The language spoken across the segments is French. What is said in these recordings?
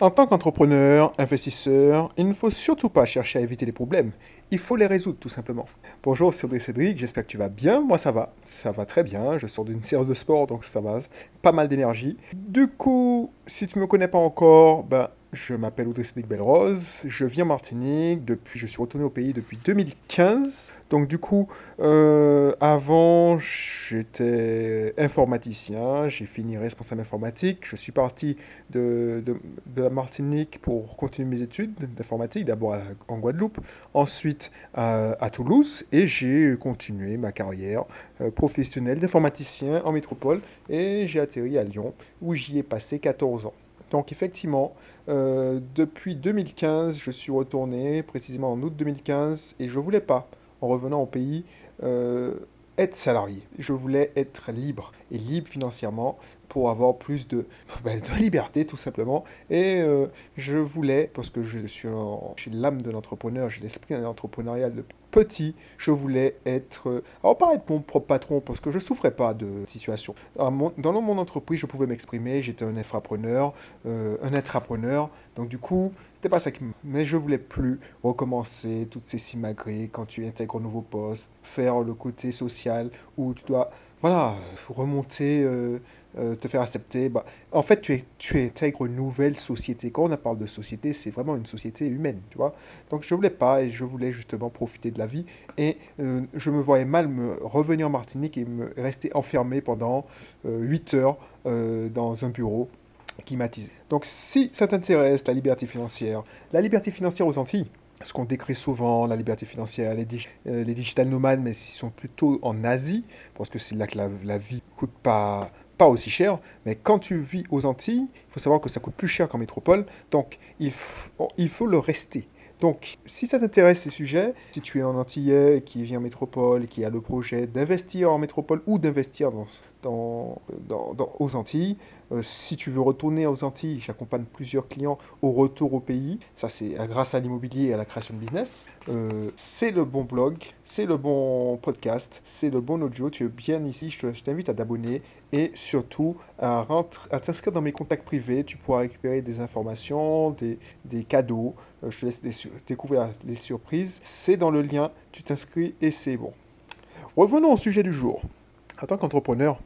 En tant qu'entrepreneur, investisseur, il ne faut surtout pas chercher à éviter les problèmes. Il faut les résoudre tout simplement. Bonjour, c'est Cédric, j'espère que tu vas bien. Moi ça va, ça va très bien. Je sors d'une séance de sport donc ça va, pas mal d'énergie. Du coup, si tu ne me connais pas encore, ben, je m'appelle Audrey Cédric Belrose, je vis en Martinique, depuis, je suis retourné au pays depuis 2015. Donc du coup, euh, avant, j'étais informaticien, j'ai fini responsable informatique. Je suis parti de, la Martinique pour continuer mes études d'informatique, d'abord en Guadeloupe, ensuite à, Toulouse, et j'ai continué ma carrière euh, professionnelle d'informaticien en métropole, et j'ai atterri à Lyon, où j'y ai passé 14 ans. Donc effectivement, euh, depuis 2015, je suis retourné, précisément en août 2015, et je voulais pas, en revenant au pays, euh, être salarié. Je voulais être libre, et libre financièrement, pour avoir plus de, de liberté tout simplement. Et euh, je voulais, parce que je suis l'âme de l'entrepreneur, j'ai l'esprit entrepreneurial de petit, je voulais être, euh, alors pas être mon propre patron, parce que je souffrais pas de situation. Dans mon entreprise, je pouvais m'exprimer, j'étais un infrapreneur, euh, un intrapreneur, donc du coup, c'était pas ça qui Mais je voulais plus recommencer toutes ces simagrées quand tu intègres un nouveau poste, faire le côté social où tu dois voilà, remonter, euh, euh, te faire accepter. Bah, en fait, tu, es, tu intègres une nouvelle société. Quand on parle de société, c'est vraiment une société humaine, tu vois. Donc, je voulais pas et je voulais justement profiter de la vie. Et euh, je me voyais mal me revenir en Martinique et me rester enfermé pendant 8 heures dans un bureau climatisé. Donc, si ça t'intéresse, la liberté financière, la liberté financière aux Antilles, ce qu'on décrit souvent, la liberté financière, les, euh, digital nomades, mais ils sont plutôt en Asie, parce que c'est là que la, la vie coûte pas, pas aussi cher. Mais quand tu vis aux Antilles, il faut savoir que ça coûte plus cher qu'en métropole, donc il, il faut le rester. Donc, si ça t'intéresse ces sujets, si tu es un Antillais qui vit en métropole, qui a le projet d'investir en métropole ou d'investir dans, aux Antilles. Euh, si tu veux retourner aux Antilles, j'accompagne plusieurs clients au retour au pays. Ça, c'est grâce à l'immobilier et à la création de business. Euh, c'est le bon blog, c'est le bon podcast, c'est le bon audio. Tu es bien ici. Je t'invite à t'abonner et surtout à, à t'inscrire dans mes contacts privés. Tu pourras récupérer des informations, des, des cadeaux. Euh, je te laisse découvrir les surprises. C'est dans le lien. Tu t'inscris et c'est bon. Revenons au sujet du jour. En tant qu'entrepreneur,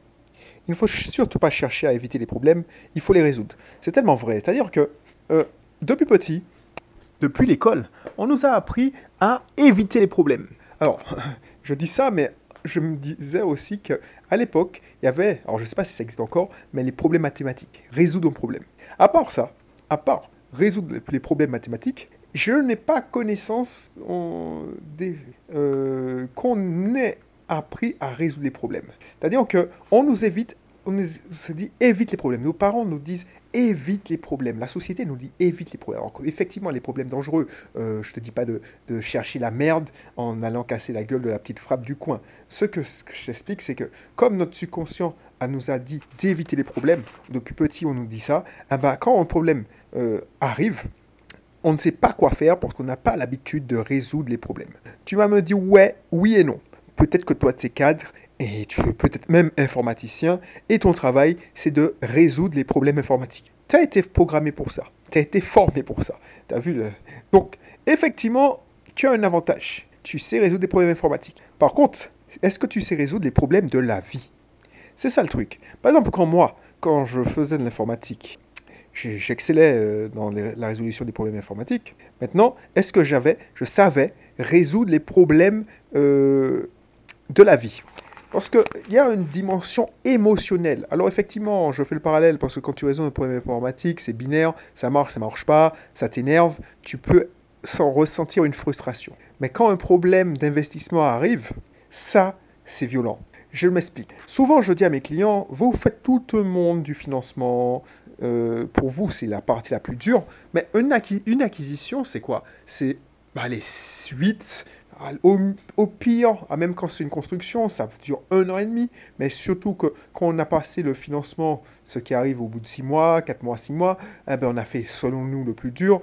il ne faut surtout pas chercher à éviter les problèmes, il faut les résoudre. C'est tellement vrai. C'est-à-dire que euh, depuis petit, depuis l'école, on nous a appris à éviter les problèmes. Alors, je dis ça, mais je me disais aussi qu'à l'époque, il y avait, alors je ne sais pas si ça existe encore, mais les problèmes mathématiques, résoudre un problème. À part ça, à part résoudre les problèmes mathématiques, je n'ai pas connaissance euh, qu'on ait appris à résoudre les problèmes. C'est-à-dire qu'on nous évite, on se dit évite les problèmes. Nos parents nous disent évite les problèmes. La société nous dit évite les problèmes. Effectivement, les problèmes dangereux, euh, je ne te dis pas de, chercher la merde en allant casser la gueule de la petite frappe du coin. Ce que, ce que j'explique, c'est que comme notre subconscient nous a dit d'éviter les problèmes, depuis petit on nous dit ça, eh ben, quand un problème euh, arrive, on ne sait pas quoi faire parce qu'on n'a pas l'habitude de résoudre les problèmes. Tu vas me dire ouais, oui et non. Peut-être que toi, tu es cadre et tu es peut-être même informaticien et ton travail, c'est de résoudre les problèmes informatiques. Tu as été programmé pour ça. Tu as été formé pour ça. Tu as vu le... Donc, effectivement, tu as un avantage. Tu sais résoudre des problèmes informatiques. Par contre, est-ce que tu sais résoudre les problèmes de la vie? C'est ça le truc. Par exemple, quand moi, quand je faisais de l'informatique, j'excellais euh, dans la résolution des problèmes informatiques. Maintenant, est-ce que j'avais, je savais résoudre les problèmes euh, de la vie? Parce qu'il y a une dimension émotionnelle. Alors effectivement, je fais le parallèle parce que quand tu résous un problème informatique, c'est binaire, ça marche, ça marche pas, ça t'énerve, tu peux sans ressentir une frustration. Mais quand un problème d'investissement arrive, ça, c'est violent. Je m'explique. Souvent, je dis à mes clients, vous faites tout le monde du financement. Euh, pour vous, c'est la partie la plus dure. Mais une, une acquisition, c'est quoi? C'est bah, les suites, au, pire, ah, même quand c'est une construction, ça dure un an et demi, mais surtout que quand on a passé le financement, ce qui arrive au bout de six mois, quatre mois, six mois, eh ben on a fait, selon nous, le plus dur.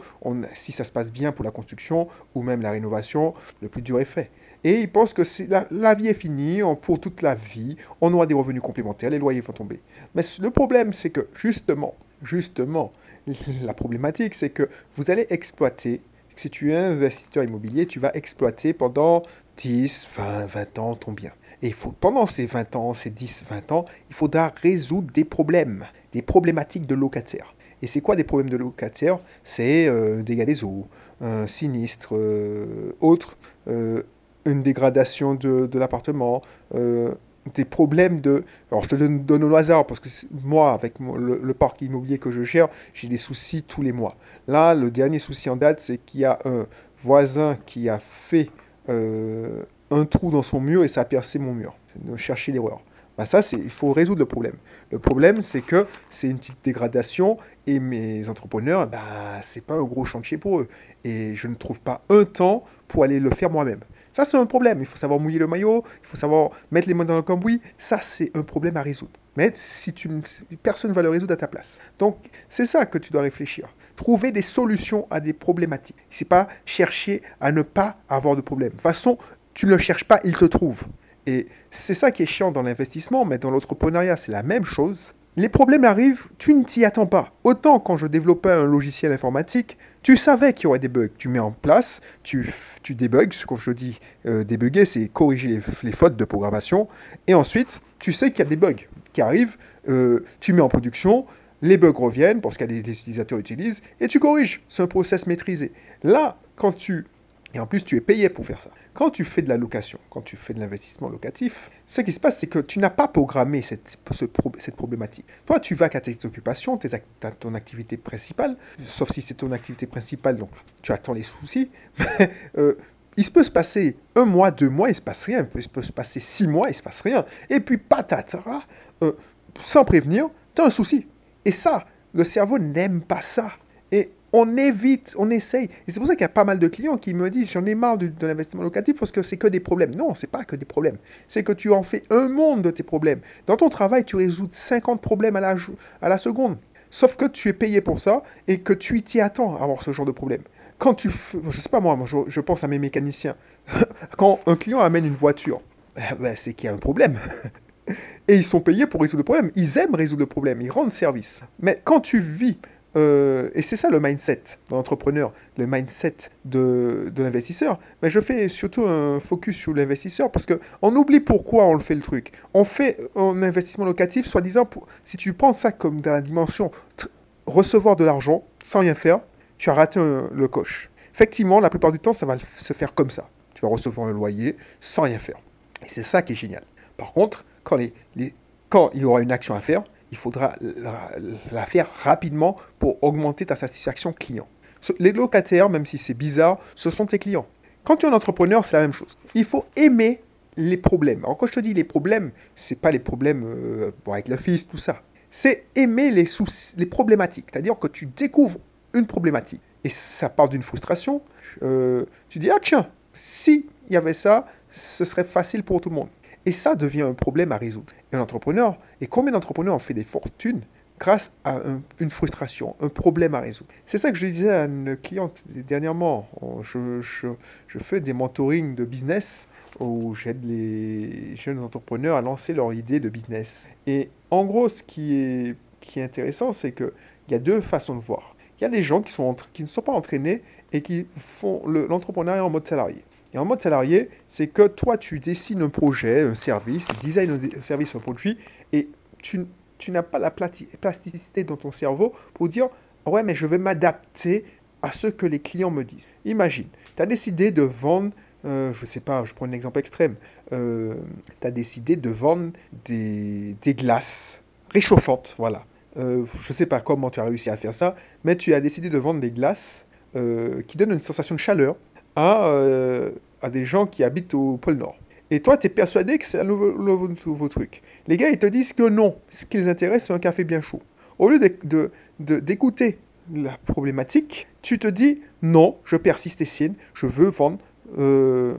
Si ça se passe bien pour la construction ou même la rénovation, le plus dur est fait. Et ils pensent que la, vie est finie pour toute la vie, on aura des revenus complémentaires, les loyers vont tomber. Mais le problème, c'est que justement, justement, la problématique, c'est que vous allez exploiter, si tu es investisseur immobilier, tu vas exploiter pendant 10, 20, 20 ans ton bien. Et pendant ces 20 ans, ces 10, 20 ans, il faudra résoudre des problèmes, des problématiques de locataires. Et c'est quoi des problèmes de locataires? C'est euh, dégâts des eaux, un euh, autre, euh, une dégradation de, l'appartement, euh, des problèmes de... Alors je te donne, donne au hasard parce que moi, avec le, parc immobilier que je gère, j'ai des soucis tous les mois. Là, le dernier souci en date, c'est qu'il y a un voisin qui a fait euh, un trou dans son mur et ça a percé mon mur. Chercher l'erreur. Bah ça, il faut résoudre le problème. Le problème, c'est que c'est une petite dégradation et mes entrepreneurs, bah, c'est pas un gros chantier pour eux. Et je ne trouve pas un temps pour aller le faire moi-même. Ça, c'est un problème. Il faut savoir mouiller le maillot, il faut savoir mettre les mains dans le cambouis. Ça, c'est un problème à résoudre. Mais si tu, personne ne va le résoudre à ta place. Donc, c'est ça que tu dois réfléchir. Trouver des solutions à des problématiques. C'est pas chercher à ne pas avoir de problème. De toute façon, tu ne le cherches pas, il te trouve. Et c'est ça qui est chiant dans l'investissement, mais dans l'entrepreneuriat, c'est la même chose. Les problèmes arrivent, tu ne t'y attends pas. Autant quand je développais un logiciel informatique, tu savais qu'il y aurait des bugs. Tu mets en place, tu, tu débugs. Ce que je dis euh, débugger, c'est corriger les, fautes de programmation. Et ensuite, tu sais qu'il y a des bugs qui arrivent. Euh, tu mets en production, les bugs reviennent parce que les utilisateurs utilisent, et tu corriges. C'est un process maîtrisé. Là, quand tu et en plus, tu es payé pour faire ça. Quand tu fais de la location, quand tu fais de l'investissement locatif, ce qui se passe, c'est que tu n'as pas programmé cette, cette problématique. Toi, tu vas qu'à tes occupations, tes, ton activité principale, sauf si c'est ton activité principale, donc tu attends les soucis. Euh, il se peut se passer un mois, deux mois, il se passe rien. Il peut se passer six mois, il se passe rien. Et puis, patatara, euh, sans prévenir, tu as un souci. Et ça, le cerveau n'aime pas ça. Et on évite, on essaye. Et c'est pour ça qu'il y a pas mal de clients qui me disent j'en ai marre de, l'investissement locatif parce que c'est que des problèmes. Non, c'est pas que des problèmes. C'est que tu en fais un monde de tes problèmes. Dans ton travail, tu résous 50 problèmes à la, seconde. Sauf que tu es payé pour ça et que tu t'y attends à avoir ce genre de problème. Quand tu, je sais pas moi, je, pense à mes mécaniciens. Quand un client amène une voiture, ben, ben, c'est qu'il y a un problème. Et ils sont payés pour résoudre le problème. Ils aiment résoudre le problème. Ils rendent service. Mais quand tu vis euh, et c'est ça le mindset de l'entrepreneur, le mindset de, de l'investisseur. Mais je fais surtout un focus sur l'investisseur parce qu'on oublie pourquoi on le fait le truc. On fait un investissement locatif, soi-disant, si tu prends ça comme dans la dimension recevoir de l'argent sans rien faire, tu as raté le coche. Effectivement, la plupart du temps, ça va se faire comme ça. Tu vas recevoir un loyer sans rien faire. Et c'est ça qui est génial. Par contre, quand, il y aura une action à faire, il faudra la, faire rapidement pour augmenter ta satisfaction client. Les locataires, même si c'est bizarre, ce sont tes clients. Quand tu es un entrepreneur, c'est la même chose. Il faut aimer les problèmes. Alors quand je te dis les problèmes, c'est pas les problèmes euh, avec le fils, tout ça. C'est aimer les, soucis, les problématiques. C'est-à-dire que tu découvres une problématique et ça part d'une frustration. Euh, tu dis ah tiens, si y avait ça, ce serait facile pour tout le monde. Et ça devient un problème à résoudre. Un entrepreneur, et combien d'entrepreneurs ont fait des fortunes grâce à une frustration, un problème à résoudre. C'est ça que je disais à une cliente dernièrement. Je, je, fais des mentorings de business où j'aide les jeunes entrepreneurs à lancer leur idée de business. Et en gros, ce qui est, intéressant, c'est qu'il y a deux façons de voir. Il y a des gens qui ne sont pas entraînés et qui font l'entrepreneuriat en mode salarié. Et en mode salarié, c'est que toi, tu dessines un projet, un service, tu design un service, un produit, et tu, tu n'as pas la plasticité dans ton cerveau pour dire Ouais, mais je vais m'adapter à ce que les clients me disent. Imagine, tu as décidé de vendre, euh, je ne sais pas, je prends un exemple extrême, euh, tu as décidé de vendre des, des glaces réchauffantes, voilà. Euh, je ne sais pas comment tu as réussi à faire ça, mais tu as décidé de vendre des glaces qui donnent une sensation de chaleur à, euh, à des gens qui habitent au pôle Nord. Et toi, tu es persuadé que c'est un nouveau, nouveau, truc. Les gars, ils te disent que non. Ce qui les intéresse, c'est un café bien chaud. Au lieu d'écouter de, la problématique, tu te dis non, je persiste et signe, je veux vendre euh,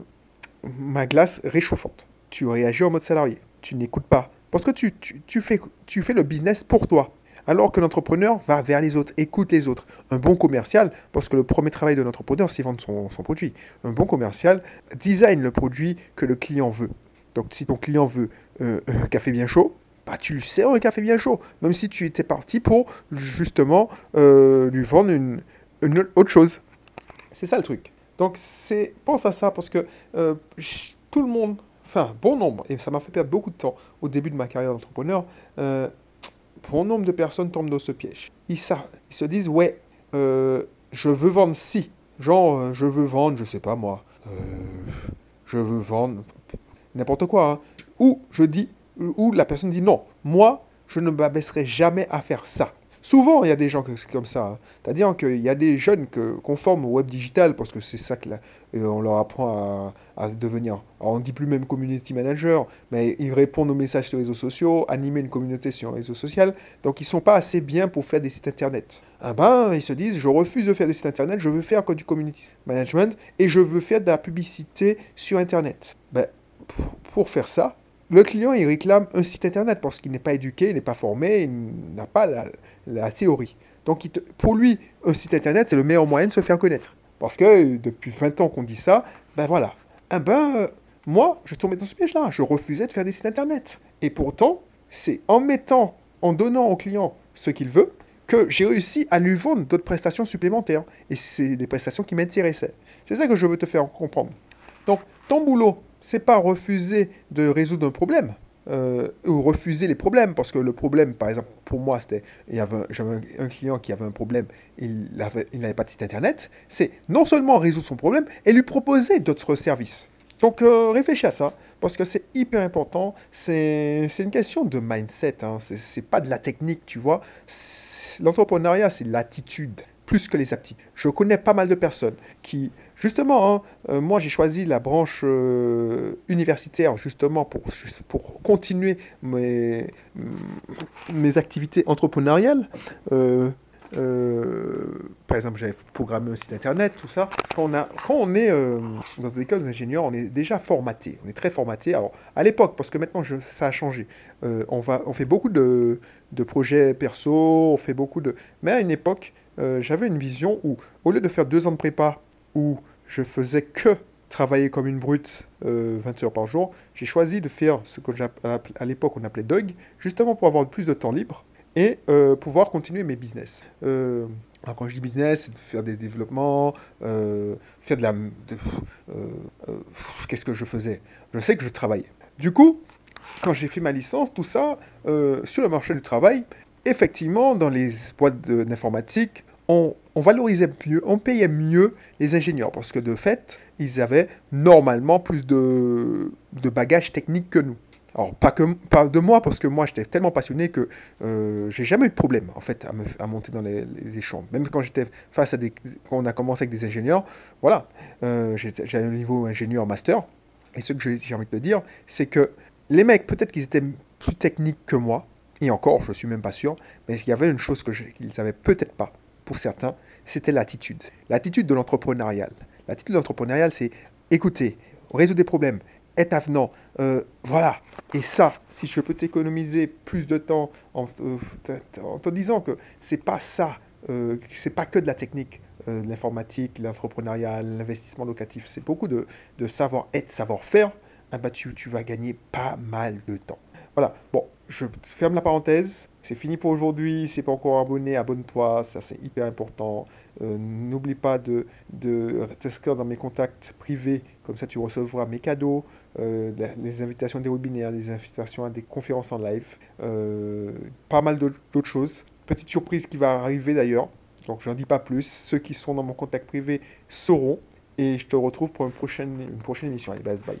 ma glace réchauffante. Tu réagis en mode salarié. Tu n'écoutes pas. Parce que tu, tu, tu, fais, tu fais le business pour toi. Alors que l'entrepreneur va vers les autres, écoute les autres. Un bon commercial, parce que le premier travail de l'entrepreneur, c'est vendre son, produit. Un bon commercial design le produit que le client veut. Donc si ton client veut euh, un café bien chaud, bah, tu lui sers un café bien chaud, même si tu étais parti pour justement euh, lui vendre une, autre chose. C'est ça le truc. Donc pense à ça parce que euh, tout le monde, enfin bon nombre, et ça m'a fait perdre beaucoup de temps au début de ma carrière d'entrepreneur, bon nombre de personnes tombent dans ce piège. Ils, ils se disent ouais, je veux vendre si, genre je veux vendre, je sais pas moi, je veux vendre n'importe quoi, hein. ou je dis, ou la personne dit non, moi je ne m'abaisserai jamais à faire ça. Souvent, il y a des gens comme ça. Hein. C'est-à-dire qu'il y a des jeunes qu'on forme au web digital parce que c'est ça qu'on euh, leur apprend à, devenir. on ne dit plus même community manager, mais ils répondent aux messages sur les réseaux sociaux, animer une communauté sur un réseau social. Donc, ils ne sont pas assez bien pour faire des sites internet. Ah ben, ils se disent je refuse de faire des sites internet, je veux faire du community management et je veux faire de la publicité sur internet. Ben, pour faire ça, le client, il réclame un site internet parce qu'il n'est pas éduqué, il n'est pas formé, il n'a pas la, théorie. Donc, pour lui, un site internet, c'est le meilleur moyen de se faire connaître. Parce que depuis 20 ans qu'on dit ça, ben voilà. Eh ben, moi, je tombais dans ce piège-là. Je refusais de faire des sites internet. Et pourtant, c'est en mettant, en donnant au client ce qu'il veut, que j'ai réussi à lui vendre d'autres prestations supplémentaires. Et c'est des prestations qui m'intéressaient. C'est ça que je veux te faire comprendre. Donc, ton boulot, c'est pas refuser de résoudre un problème. Euh, ou refuser les problèmes, parce que le problème, par exemple, pour moi, c'était, j'avais un, client qui avait un problème, il n'avait il pas de site internet, c'est non seulement résoudre son problème, et lui proposer d'autres services. Donc euh, réfléchis à ça, parce que c'est hyper important, c'est, une question de mindset, hein. c'est pas de la technique, tu vois. L'entrepreneuriat, c'est l'attitude plus que les aptitudes. Je connais pas mal de personnes qui, justement, hein, euh, moi j'ai choisi la branche euh, universitaire justement pour, pour continuer mes, mes activités entrepreneuriales. Euh, par exemple, j'avais programmé un site internet, tout ça. Quand on, a, quand on est dans des écoles d'ingénieurs, on est déjà formaté. On est très formaté. Alors, à l'époque, parce que maintenant je, ça a changé, on, va, on fait beaucoup de, de projets perso, on fait beaucoup de. Mais à une époque, euh, j'avais une vision où, au lieu de faire deux ans de prépa, où je faisais que travailler comme une brute 20 euh, heures par jour, j'ai choisi de faire ce que à l'époque on appelait Dog, justement pour avoir plus de temps libre et euh, pouvoir continuer mes business. alors quand je dis business, c'est de faire des développements, faire de la... Qu'est-ce que je faisais? Je sais que je travaillais. Du coup, quand j'ai fait ma licence, tout ça, sur le marché du travail, effectivement, dans les boîtes d'informatique, on, valorisait mieux, on payait mieux les ingénieurs parce que de fait, ils avaient normalement plus de, bagages techniques que nous. Alors, pas, que, pas de moi, parce que moi, j'étais tellement passionné que euh, j'ai jamais eu de problème, en fait, à, monter dans les, les Même quand j'étais face à des... Quand on a commencé avec des ingénieurs, voilà, euh, j'ai un niveau ingénieur master. Et ce que j'ai envie de dire, c'est que les mecs, peut-être qu'ils étaient plus techniques que moi, et encore, je ne suis même pas sûr, mais il y avait une chose qu'ils n'avaient peut-être pas, pour certains, c'était l'attitude. L'attitude de l'entrepreneurial. L'attitude de l'entrepreneurial, c'est écouter, résoudre des problèmes, être avenant. Euh, voilà. Et ça, si je peux t'économiser plus de temps en, euh, te disant que c'est pas ça, euh, c'est pas que de la technique, euh, l'informatique, l'entrepreneuriat, l'investissement locatif, c'est beaucoup de, savoir-être, savoir-faire, ah bah tu, tu vas gagner pas mal de temps. Voilà. Bon, je ferme la parenthèse. C'est fini pour aujourd'hui. Si pas encore abonné, abonne-toi. Ça, c'est hyper important. Euh, n'oublie pas de, t'inscrire dans mes contacts privés. Comme ça, tu recevras mes cadeaux, euh, les invitations des webinaires, des invitations à des conférences en live. Euh, pas mal d'autres choses. Petite surprise qui va arriver d'ailleurs. Donc, je n'en dis pas plus. Ceux qui sont dans mon contact privé sauront. Et je te retrouve pour une prochaine, une prochaine émission. Allez, bye. bye.